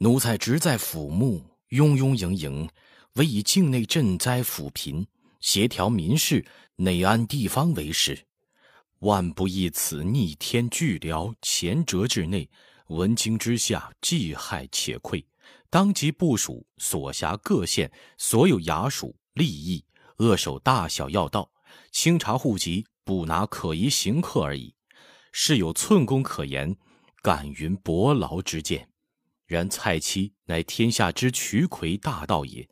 奴才职在府墓，庸庸营营，唯以境内赈灾抚贫、协调民事、内安地方为事。万不义此逆天巨僚前折之内，闻惊之下，既害且愧。当即部署所辖各县所有衙署吏役，扼守大小要道，清查户籍，捕拿可疑行客而已。是有寸功可言，敢云伯劳之见。然蔡妻乃天下之渠魁大盗也，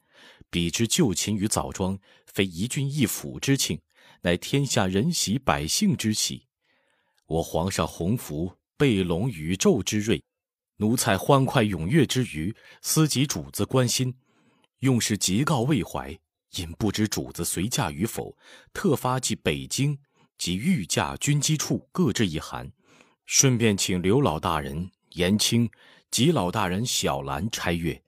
彼之旧秦于枣庄，非一郡一府之庆，乃天下人喜百姓之喜。我皇上洪福，背龙宇宙之瑞。奴才欢快踊跃之余，思及主子关心，用事急告未怀，因不知主子随驾与否，特发寄北京及御驾军机处各置一函，顺便请刘老大人言清及老大人小兰差阅。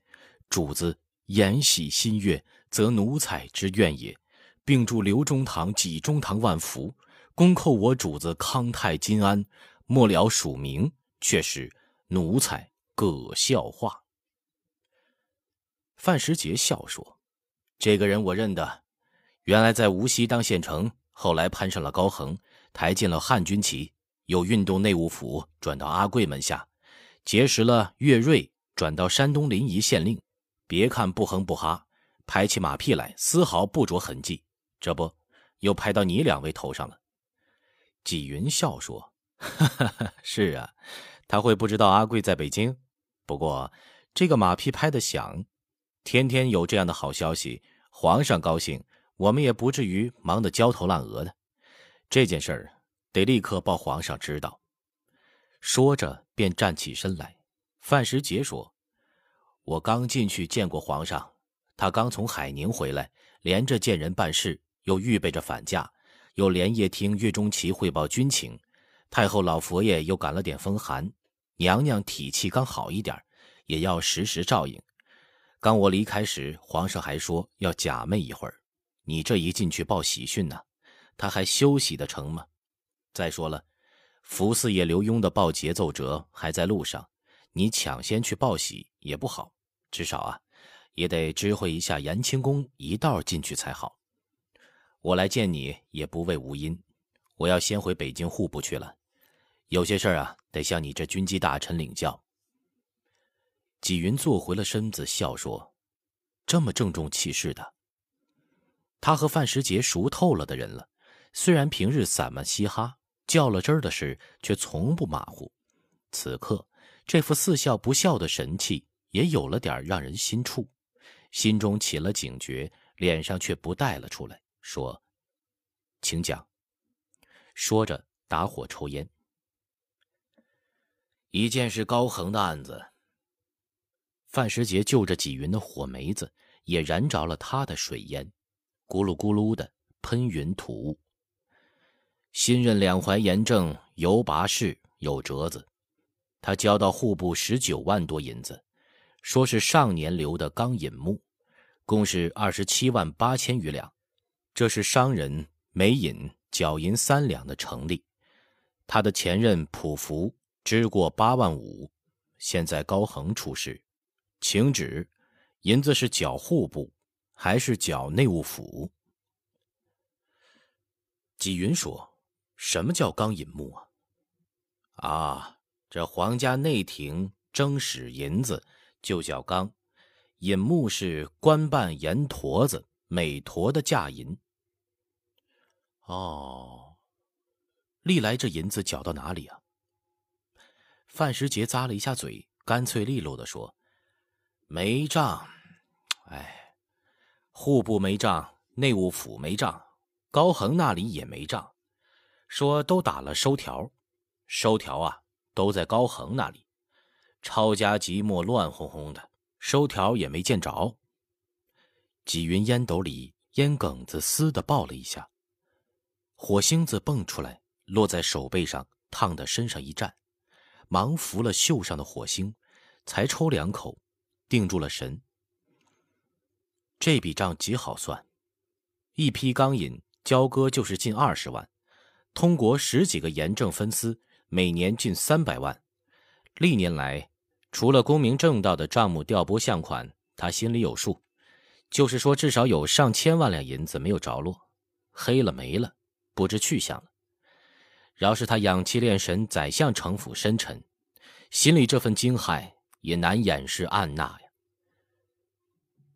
主子言喜心悦，则奴才之愿也，并祝刘中堂、济中堂万福，恭叩我主子康泰金安。末了署名，却是。奴才葛笑话。范时杰笑说：“这个人我认得，原来在无锡当县城，后来攀上了高恒，抬进了汉军旗，又运动内务府，转到阿贵门下，结识了岳瑞，转到山东临沂县令。别看不哼不哈，拍起马屁来丝毫不着痕迹。这不，又拍到你两位头上了。”纪云笑说：“哈哈，是啊。”他会不知道阿贵在北京，不过这个马屁拍得响，天天有这样的好消息，皇上高兴，我们也不至于忙得焦头烂额的。这件事儿得立刻报皇上知道。说着便站起身来。范时杰说：“我刚进去见过皇上，他刚从海宁回来，连着见人办事，又预备着返驾，又连夜听岳钟琪汇报军情，太后老佛爷又感了点风寒。”娘娘体气刚好一点也要时时照应。刚我离开时，皇上还说要假寐一会儿。你这一进去报喜讯呢，他还休息得成吗？再说了，福四爷刘墉的报捷奏折还在路上，你抢先去报喜也不好。至少啊，也得知会一下延清宫一道进去才好。我来见你也不为无因，我要先回北京户部去了。有些事儿啊，得向你这军机大臣领教。纪云坐回了身子，笑说：“这么郑重其事的，他和范时杰熟透了的人了。虽然平日散漫嘻哈、较了真儿的事，却从不马虎。此刻这副似笑不笑的神气，也有了点让人心触，心中起了警觉，脸上却不带了出来，说：‘请讲。’说着打火抽烟。”一件是高恒的案子。范时杰就着纪云的火梅子，也燃着了他的水烟，咕噜咕噜的喷云吐雾。新任两淮盐政尤拔氏有折子，他交到户部十九万多银子，说是上年留的钢引木，共是二十七万八千余两。这是商人每引缴银三两的成立。他的前任普福。支过八万五，现在高恒出事，请旨，银子是缴户部，还是缴内务府？纪云说：“什么叫刚引木啊？啊，这皇家内廷征使银子就叫刚，引木是官办盐坨子，每坨的价银。哦，历来这银子缴到哪里啊？”范时杰咂了一下嘴，干脆利落的说：“没账，哎，户部没账，内务府没账，高恒那里也没账。说都打了收条，收条啊，都在高恒那里。抄家即墨乱哄哄的，收条也没见着。”纪云烟斗里烟梗子嘶的爆了一下，火星子蹦出来，落在手背上，烫得身上一颤。忙扶了袖上的火星，才抽两口，定住了神。这笔账极好算，一批钢引交割就是近二十万，通国十几个盐政分司，每年近三百万。历年来，除了公明正道的账目调拨项款，他心里有数，就是说至少有上千万两银子没有着落，黑了没了，不知去向了。饶是他养气练神，宰相城府深沉，心里这份惊骇也难掩饰暗纳呀。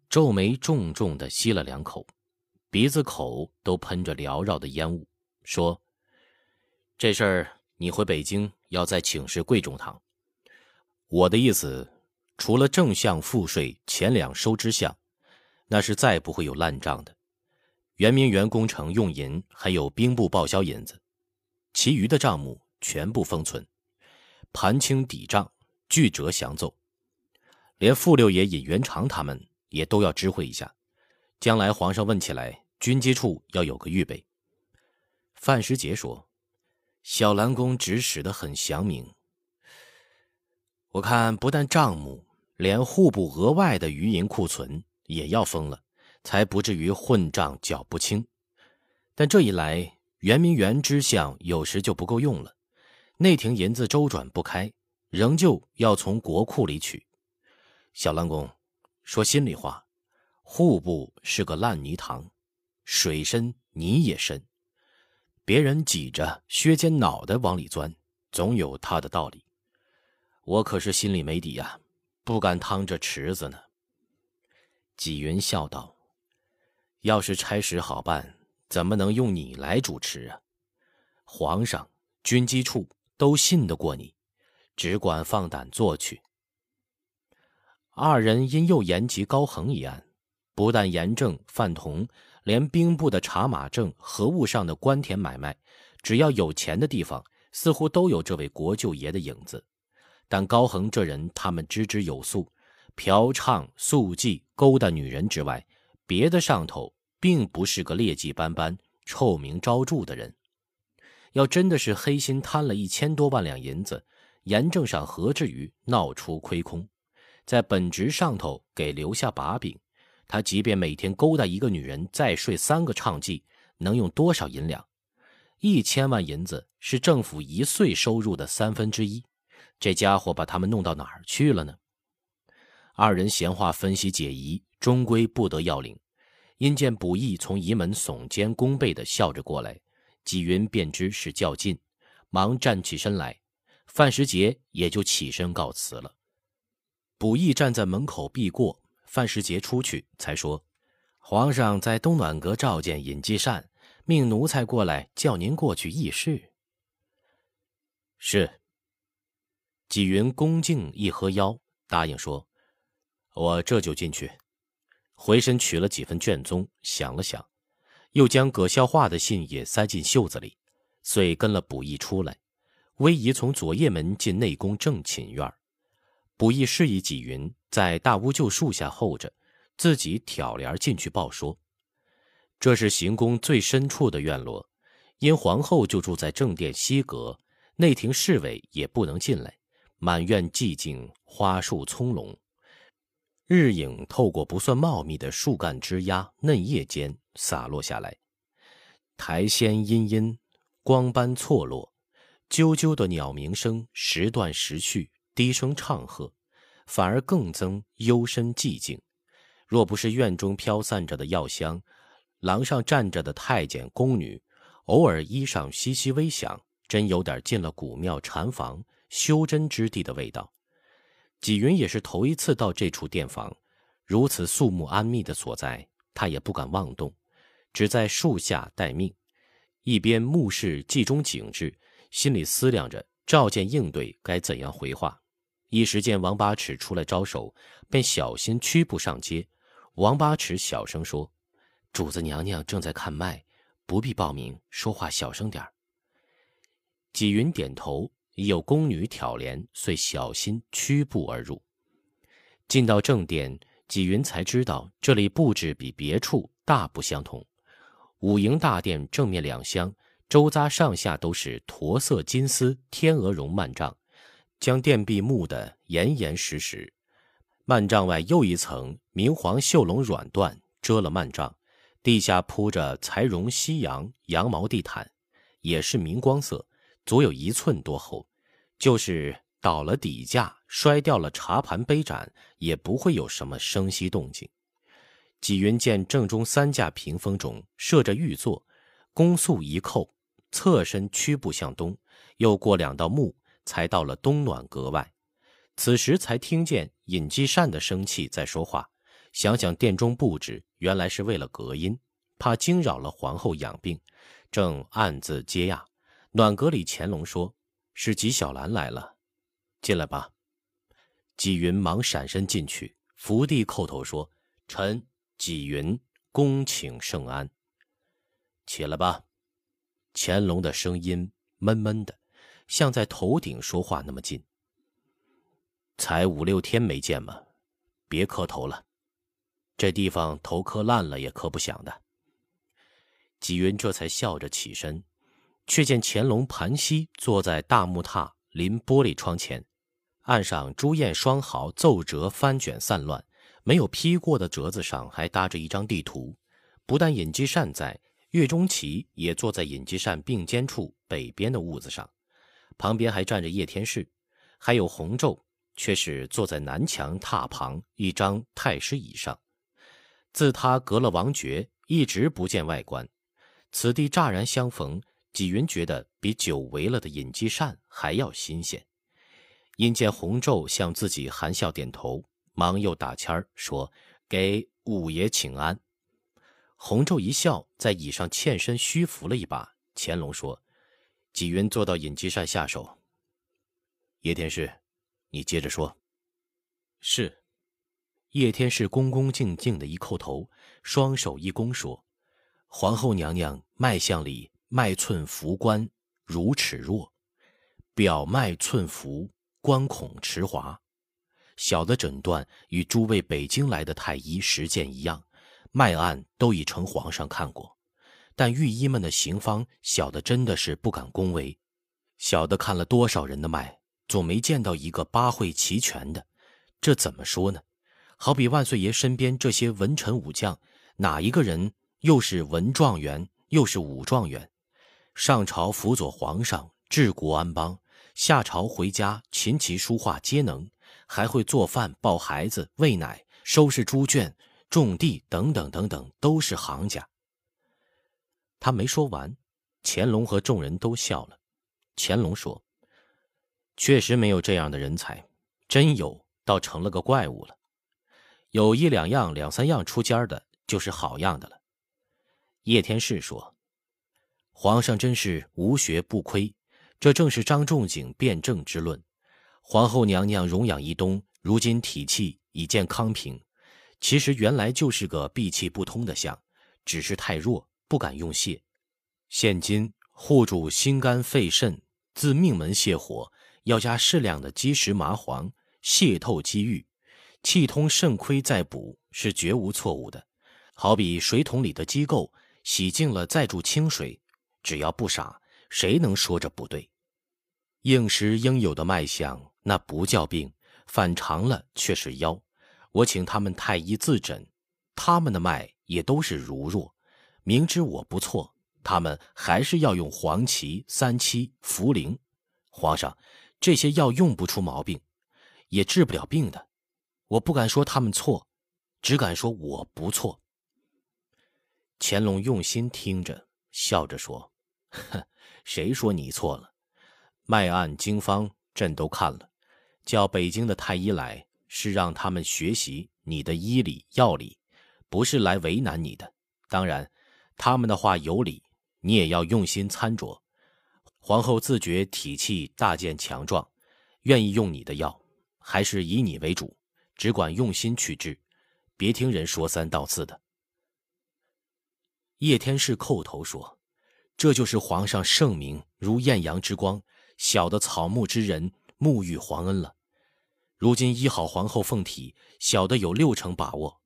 皱眉重重的吸了两口，鼻子口都喷着缭绕的烟雾，说：“这事儿你回北京要再请示贵中堂。我的意思，除了正相赋税前两收支项，那是再不会有烂账的。圆明园工程用银还有兵部报销银子，其余的账目全部封存，盘清抵账，据折详奏。连傅六爷尹元长他们。”也都要知会一下，将来皇上问起来，军机处要有个预备。范时杰说：“小兰公指使的很详明，我看不但账目，连户部额外的余银库存也要封了，才不至于混账搅不清。但这一来，圆明园支项有时就不够用了，内廷银子周转不开，仍旧要从国库里取。小兰公。”说心里话，户部是个烂泥塘，水深泥也深，别人挤着削尖脑袋往里钻，总有他的道理。我可是心里没底呀，不敢趟这池子呢。纪云笑道：“要是差事好办，怎么能用你来主持啊？皇上、军机处都信得过你，只管放胆做去。”二人因又言及高恒一案，不但严正范同，连兵部的查马证、和务上的官田买卖，只要有钱的地方，似乎都有这位国舅爷的影子。但高恒这人，他们知之有素，嫖娼、宿妓、勾搭女人之外，别的上头并不是个劣迹斑斑、臭名昭著的人。要真的是黑心贪了一千多万两银子，严正上何至于闹出亏空？在本职上头给留下把柄，他即便每天勾搭一个女人，再睡三个娼妓，能用多少银两？一千万银子是政府一岁收入的三分之一，这家伙把他们弄到哪儿去了呢？二人闲话分析解疑，终归不得要领。因见卜义从仪门耸肩弓背的笑着过来，纪云便知是较劲，忙站起身来，范时杰也就起身告辞了。卜义站在门口避过，范时杰出去，才说：“皇上在东暖阁召见尹继善，命奴才过来叫您过去议事。”是。纪云恭敬一合腰，答应说：“我这就进去。”回身取了几份卷宗，想了想，又将葛孝化的信也塞进袖子里，遂跟了卜义出来。威仪从左掖门进内宫正寝院武义示意纪云在大乌桕树下候着，自己挑帘进去报说：“这是行宫最深处的院落，因皇后就住在正殿西阁，内廷侍卫也不能进来。满院寂静，花树葱茏，日影透过不算茂密的树干枝桠嫩叶间洒落下来，苔藓阴阴，光斑错落，啾啾的鸟鸣声时断时续。”低声唱和，反而更增幽深寂静。若不是院中飘散着的药香，廊上站着的太监宫女，偶尔衣裳窸窸微响，真有点进了古庙禅房修真之地的味道。纪云也是头一次到这处殿房，如此肃穆安谧的所在，他也不敢妄动，只在树下待命，一边目视冀中景致，心里思量着召见应对该怎样回话。一时见王八尺出来招手，便小心屈步上阶。王八尺小声说：“主子娘娘正在看脉，不必报名，说话小声点儿。”纪云点头，已有宫女挑帘，遂小心屈步而入。进到正殿，纪云才知道这里布置比别处大不相同。五营大殿正面两厢，周匝上下都是驼色金丝天鹅绒幔帐。将殿壁木得严严实实，幔帐外又一层明黄绣龙软缎遮了幔帐，地下铺着裁绒西洋羊毛地毯，也是明光色，足有一寸多厚，就是倒了底架，摔掉了茶盘杯盏，也不会有什么声息动静。纪云见正中三架屏风中设着玉座，弓速一扣，侧身屈步向东，又过两道木，才到了东暖阁外。此时才听见尹继善的声气在说话。想想殿中布置，原来是为了隔音，怕惊扰了皇后养病，正暗自嗟讶。暖阁里，乾隆说：“是纪晓岚来了，进来吧。”纪云忙闪身进去，伏地叩头说：“臣纪云恭请圣安。”起来吧。乾隆的声音闷闷的，像在头顶说话那么近。才五六天没见嘛，别磕头了。这地方头磕烂了也磕不响的。纪云这才笑着起身，却见乾隆盘膝坐在大木榻临玻璃窗前，案上朱砚双毫奏折翻卷散乱，没有批过的折子上还搭着一张地图。不但尹继善在，岳钟琪也坐在尹继善并肩处北边的屋子上，旁边还站着叶天士，还有洪昼，却是坐在南墙榻旁一张太师椅上。自他隔了王爵，一直不见外观。此地乍然相逢，纪云觉得比久违了的尹继善还要新鲜。因见洪昼向自己含笑点头，忙又打签儿说：“给五爷请安。”洪昼一笑，在椅上欠身虚扶了一把。乾隆说：“纪云坐到尹吉善下手。”叶天士，你接着说。是。叶天士恭恭敬敬的一叩头，双手一躬说：“皇后娘娘脉象里脉寸浮关如齿弱，表脉寸浮关孔迟滑。小的诊断与诸位北京来的太医实践一样，脉案都已呈皇上看过，但御医们的行方，小的真的是不敢恭维。小的看了多少人的脉，总没见到一个八会齐全的，这怎么说呢？”好比万岁爷身边这些文臣武将，哪一个人又是文状元，又是武状元？上朝辅佐皇上，治国安邦；下朝回家，琴棋书画皆能，还会做饭、抱孩子、喂奶、收拾猪圈、种地等等等等，都是行家。他没说完，乾隆和众人都笑了。乾隆说：“确实没有这样的人才，真有，倒成了个怪物了。”有一两样、两三样出尖的，就是好样的了。叶天士说：“皇上真是无学不亏，这正是张仲景辩证之论。皇后娘娘容养一冬，如今体气已见康平，其实原来就是个闭气不通的相，只是太弱，不敢用泻。现今护主心肝肺肾，自命门泻火，要加适量的积石麻黄，泻透积郁。”气通肾亏再补是绝无错误的，好比水桶里的机构洗净了再注清水，只要不傻，谁能说这不对？应时应有的脉象，那不叫病，反常了却是妖。我请他们太医自诊，他们的脉也都是如弱，明知我不错，他们还是要用黄芪、三七、茯苓。皇上，这些药用不出毛病，也治不了病的。我不敢说他们错，只敢说我不错。乾隆用心听着，笑着说：“哼，谁说你错了？脉案经方，朕都看了。叫北京的太医来，是让他们学习你的医理药理，不是来为难你的。当然，他们的话有理，你也要用心参酌。皇后自觉体气大健强壮，愿意用你的药，还是以你为主。”只管用心去治，别听人说三道四的。叶天士叩头说：“这就是皇上圣明如艳阳之光，小的草木之人沐浴皇恩了。如今医好皇后凤体，小的有六成把握。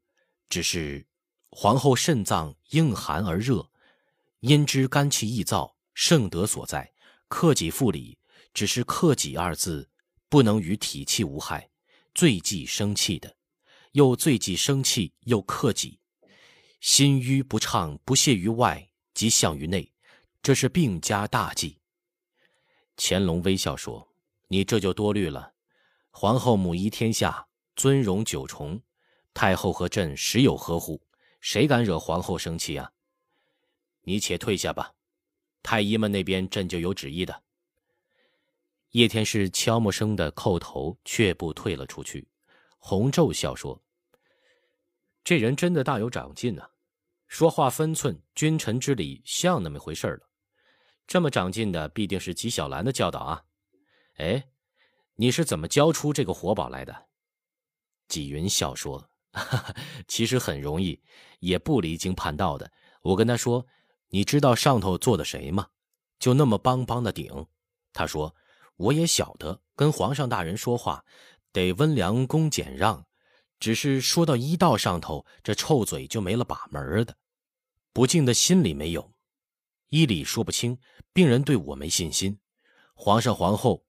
只是皇后肾脏硬寒而热，因之肝气易燥，盛德所在。克己复礼，只是克己二字，不能与体气无害。”最忌生气的，又最忌生气又克己，心郁不畅，不泄于外，即向于内，这是病家大忌。乾隆微笑说：“你这就多虑了。皇后母仪天下，尊荣九重，太后和朕时有呵护，谁敢惹皇后生气啊？你且退下吧，太医们那边朕就有旨意的。叶天士悄默声的叩头，却步退了出去。洪昼笑说：“这人真的大有长进啊，说话分寸，君臣之礼像那么回事了。这么长进的，必定是纪晓岚的教导啊。哎，你是怎么教出这个活宝来的？”纪云笑说：“ 其实很容易，也不离经叛道的。我跟他说，你知道上头坐的谁吗？就那么邦邦的顶。他说，我也晓得，跟皇上大人说话。”得温良恭俭让，只是说到医道上头，这臭嘴就没了把门的。不敬的心里没有，医理说不清，病人对我没信心。皇上皇后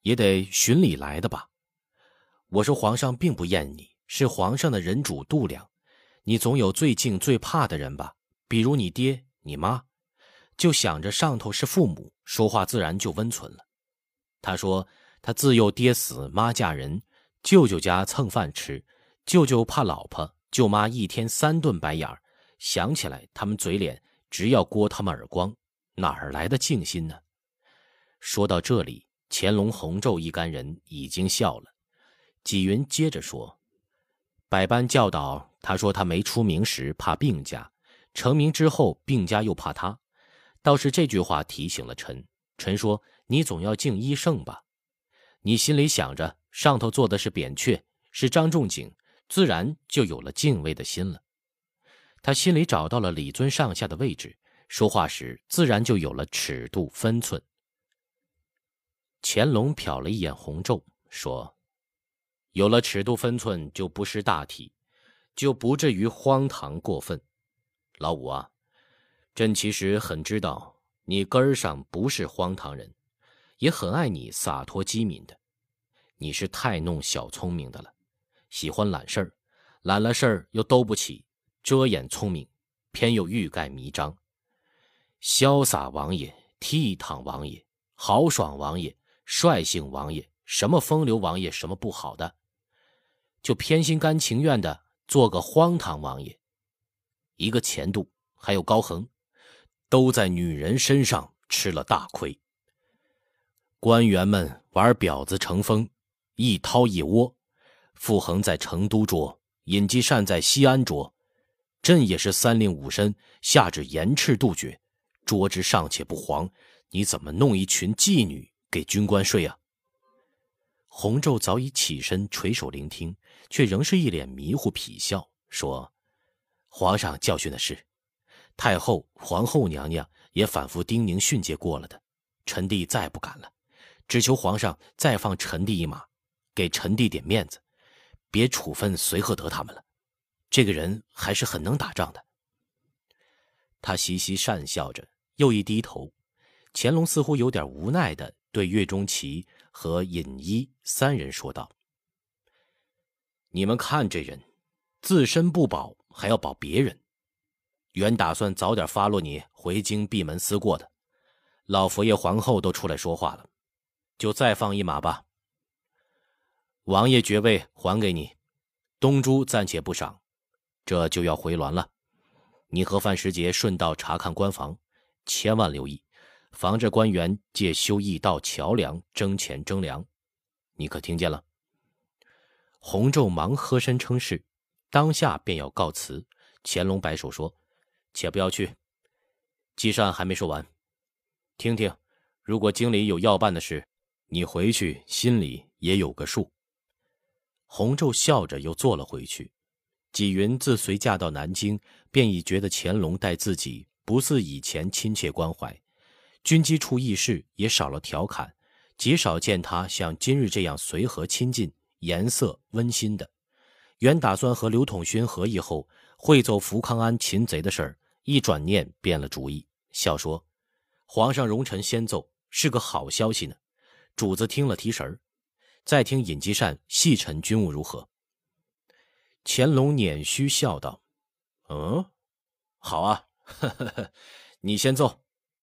也得循礼来的吧？我说皇上并不厌你，是皇上的人主度量，你总有最敬最怕的人吧？比如你爹你妈，就想着上头是父母，说话自然就温存了。他说。他自幼爹死妈嫁人，舅舅家蹭饭吃，舅舅怕老婆，舅妈一天三顿白眼儿，想起来他们嘴脸，直要掴他们耳光，哪儿来的静心呢？说到这里，乾隆、洪昼一干人已经笑了。纪云接着说：“百般教导，他说他没出名时怕病家，成名之后病家又怕他，倒是这句话提醒了臣。臣说你总要敬医圣吧。”你心里想着上头坐的是扁鹊，是张仲景，自然就有了敬畏的心了。他心里找到了李尊上下的位置，说话时自然就有了尺度分寸。乾隆瞟了一眼红昼，说：“有了尺度分寸，就不失大体，就不至于荒唐过分。老五啊，朕其实很知道你根儿上不是荒唐人。”也很爱你洒脱机敏的，你是太弄小聪明的了，喜欢揽事儿，揽了事儿又兜不起，遮掩聪明，偏又欲盖弥彰。潇洒王爷、倜傥王爷、豪爽王爷、率性王爷，什么风流王爷，什么不好的，就偏心甘情愿的做个荒唐王爷。一个钱度还有高恒，都在女人身上吃了大亏。官员们玩婊子成风，一掏一窝。傅恒在成都捉，尹继善在西安捉，朕也是三令五申，下旨严斥杜绝。捉之尚且不黄，你怎么弄一群妓女给军官睡啊？洪昼早已起身垂手聆听，却仍是一脸迷糊痞笑，说：“皇上教训的是，太后、皇后娘娘也反复叮咛训诫过了的，臣弟再不敢了。”只求皇上再放臣弟一马，给臣弟点面子，别处分随和德他们了。这个人还是很能打仗的。他嘻嘻讪笑着，又一低头。乾隆似乎有点无奈的对岳钟琪和尹一三人说道：“你们看这人，自身不保，还要保别人。原打算早点发落你回京闭门思过的，老佛爷、皇后都出来说话了。”就再放一马吧。王爷爵位还给你，东珠暂且不赏，这就要回銮了。你和范时杰顺道查看官房，千万留意，防着官员借修驿道桥梁争钱争粮。你可听见了？洪昼忙喝声称是，当下便要告辞。乾隆摆手说：“且不要去，纪善还没说完，听听，如果京里有要办的事。”你回去心里也有个数。洪昼笑着又坐了回去。纪云自随嫁到南京，便已觉得乾隆待自己不似以前亲切关怀，军机处议事也少了调侃，极少见他像今日这样随和亲近、颜色温馨的。原打算和刘统勋合议后会奏福康安擒贼的事儿，一转念变了主意，笑说：“皇上容臣先奏，是个好消息呢。”主子听了提神儿，再听尹继善细陈军务如何？乾隆捻须笑道：“嗯，好啊，呵呵呵，你先奏。”